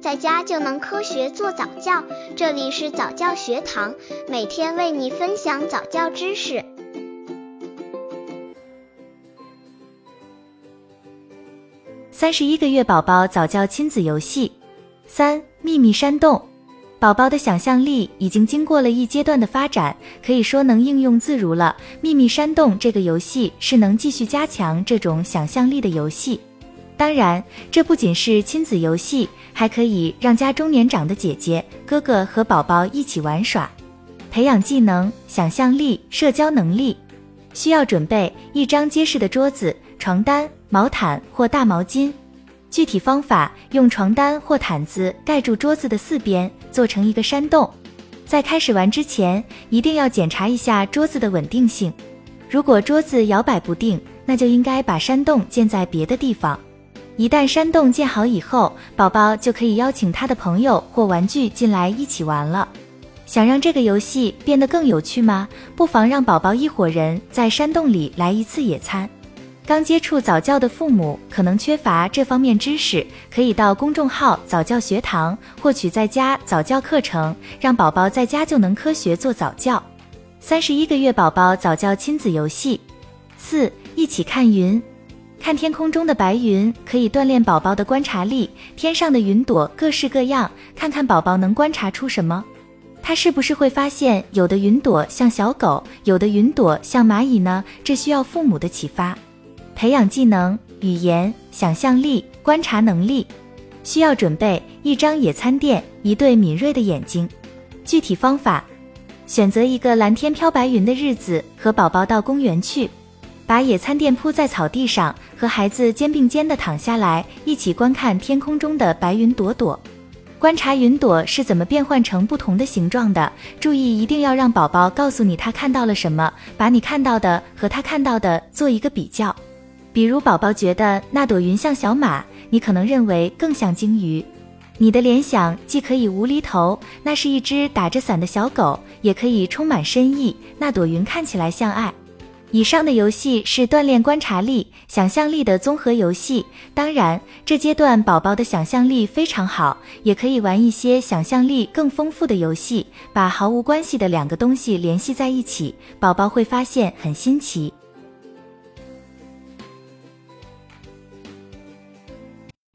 在家就能科学做早教。这里是早教学堂，每天为你分享早教知识。三十一个月宝宝早教亲子游戏三：秘密山洞。宝宝的想象力已经经过了一阶段的发展，可以说能应用自如了。秘密山洞这个游戏是能继续加强这种想象力的游戏。当然，这不仅是亲子游戏，还可以让家中年长的姐姐、哥哥和宝宝一起玩耍，培养技能、想象力、社交能力。需要准备一张结实的桌子、床单、毛毯或大毛巾。具体方法：用床单或毯子盖住桌子的四边，做成一个山洞。在开始玩之前，一定要检查一下桌子的稳定性。如果桌子摇摆不定，那就应该把山洞建在别的地方。一旦山洞建好以后，宝宝就可以邀请他的朋友或玩具进来一起玩了。想让这个游戏变得更有趣吗？不妨让宝宝一伙人在山洞里来一次野餐。刚接触早教的父母可能缺乏这方面知识，可以到公众号早教学堂获取在家早教课程，让宝宝在家就能科学做早教。三十一个月宝宝早教亲子游戏四，一起看云，看天空中的白云可以锻炼宝宝的观察力。天上的云朵各式各样，看看宝宝能观察出什么？他是不是会发现有的云朵像小狗，有的云朵像蚂蚁呢？这需要父母的启发。培养技能、语言、想象力、观察能力，需要准备一张野餐垫，一对敏锐的眼睛。具体方法：选择一个蓝天飘白云的日子，和宝宝到公园去，把野餐垫铺在草地上，和孩子肩并肩地躺下来，一起观看天空中的白云朵朵，观察云朵是怎么变换成不同的形状的。注意，一定要让宝宝告诉你他看到了什么，把你看到的和他看到的做一个比较。比如宝宝觉得那朵云像小马，你可能认为更像鲸鱼。你的联想既可以无厘头，那是一只打着伞的小狗，也可以充满深意，那朵云看起来像爱。以上的游戏是锻炼观察力、想象力的综合游戏。当然，这阶段宝宝的想象力非常好，也可以玩一些想象力更丰富的游戏，把毫无关系的两个东西联系在一起，宝宝会发现很新奇。